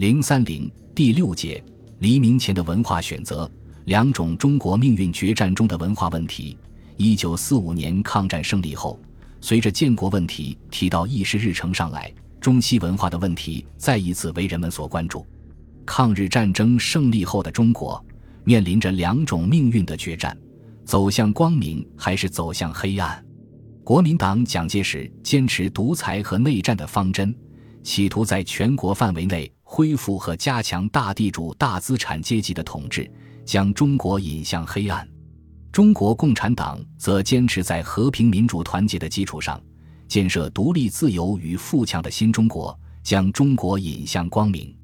零三零第六节黎明前的文化选择，两种中国命运决战中的文化问题。一九四五年抗战胜利后，随着建国问题提到议事日程上来，中西文化的问题再一次为人们所关注。抗日战争胜利后的中国面临着两种命运的决战：走向光明还是走向黑暗？国民党蒋介石坚持独裁和内战的方针，企图在全国范围内。恢复和加强大地主、大资产阶级的统治，将中国引向黑暗。中国共产党则坚持在和平、民主、团结的基础上，建设独立、自由与富强的新中国，将中国引向光明。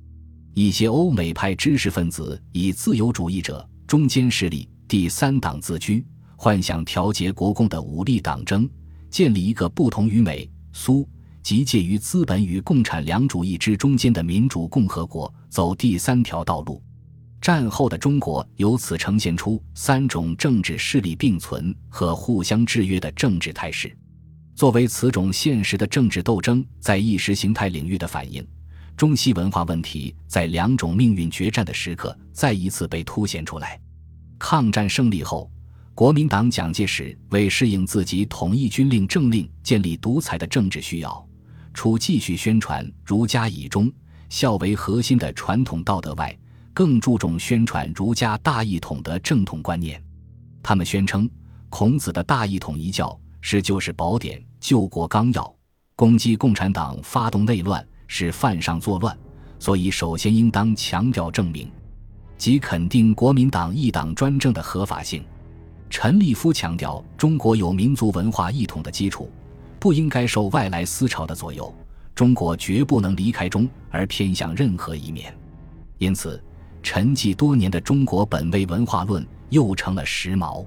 一些欧美派知识分子以自由主义者、中间势力、第三党自居，幻想调节国共的武力党争，建立一个不同于美、苏。即介于资本与共产两主义之中间的民主共和国，走第三条道路。战后的中国由此呈现出三种政治势力并存和互相制约的政治态势。作为此种现实的政治斗争在意识形态领域的反应，中西文化问题在两种命运决战的时刻再一次被凸显出来。抗战胜利后，国民党蒋介石为适应自己统一军令政令、建立独裁的政治需要。除继续宣传儒家以忠孝为核心的传统道德外，更注重宣传儒家大一统的正统观念。他们宣称，孔子的大一统一教是救世宝典、救国纲要。攻击共产党、发动内乱是犯上作乱，所以首先应当强调证明，即肯定国民党一党专政的合法性。陈立夫强调，中国有民族文化一统的基础。不应该受外来思潮的左右，中国绝不能离开中而偏向任何一面。因此，沉寂多年的中国本位文化论又成了时髦。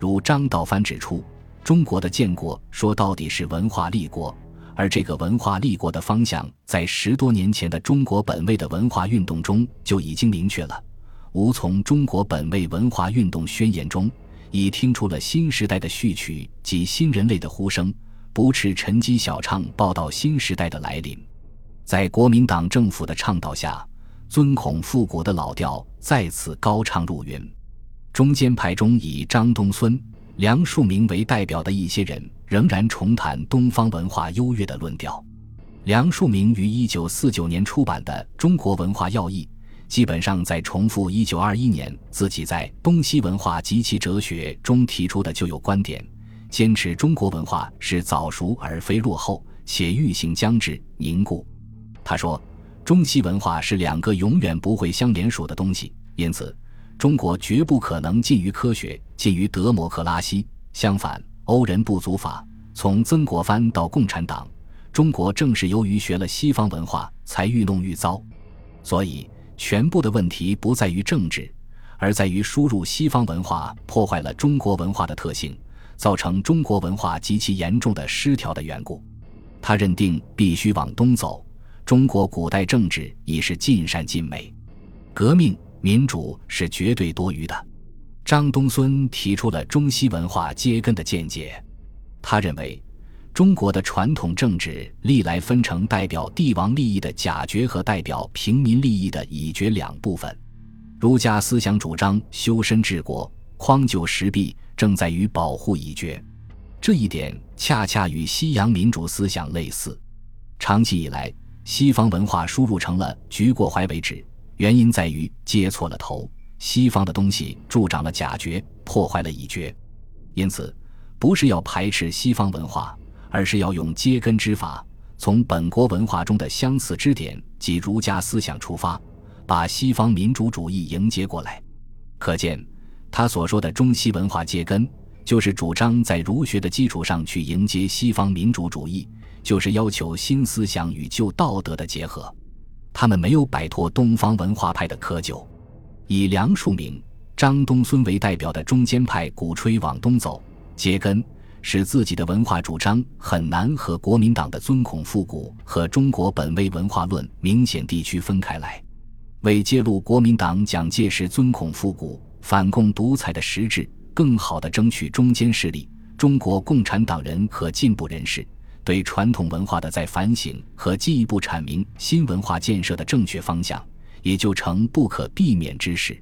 如张道藩指出，中国的建国说到底是文化立国，而这个文化立国的方向，在十多年前的中国本位的文化运动中就已经明确了。吾从中国本位文化运动宣言中，已听出了新时代的序曲及新人类的呼声。不斥沉积小唱报道新时代的来临，在国民党政府的倡导下，尊孔复古的老调再次高唱入云。中间派中以张东荪、梁漱溟为代表的一些人，仍然重谈东方文化优越的论调。梁漱溟于一九四九年出版的《中国文化要义》，基本上在重复一九二一年自己在《东西文化及其哲学》中提出的旧有观点。坚持中国文化是早熟而非落后，且欲行将至凝固。他说，中西文化是两个永远不会相连属的东西，因此中国绝不可能近于科学，近于德摩克拉西。相反，欧人不足法，从曾国藩到共产党，中国正是由于学了西方文化，才愈弄愈糟。所以，全部的问题不在于政治，而在于输入西方文化破坏了中国文化的特性。造成中国文化极其严重的失调的缘故，他认定必须往东走。中国古代政治已是尽善尽美，革命民主是绝对多余的。张东荪提出了中西文化接根的见解。他认为，中国的传统政治历来分成代表帝王利益的假爵和代表平民利益的乙爵两部分。儒家思想主张修身治国，匡救时弊。正在于保护已决，这一点恰恰与西洋民主思想类似。长期以来，西方文化输入成了举过怀为止，原因在于接错了头。西方的东西助长了假觉，破坏了已觉。因此，不是要排斥西方文化，而是要用接根之法，从本国文化中的相似之点及儒家思想出发，把西方民主主义迎接过来。可见。他所说的中西文化接根，就是主张在儒学的基础上去迎接西方民主主义，就是要求新思想与旧道德的结合。他们没有摆脱东方文化派的窠臼。以梁漱溟、张东荪为代表的中间派鼓吹往东走，接根，使自己的文化主张很难和国民党的尊孔复古和中国本位文化论明显地区分开来。为揭露国民党蒋介石尊孔复古。反共独裁的实质，更好地争取中间势力。中国共产党人和进步人士对传统文化的再反省和进一步阐明新文化建设的正确方向，也就成不可避免之事。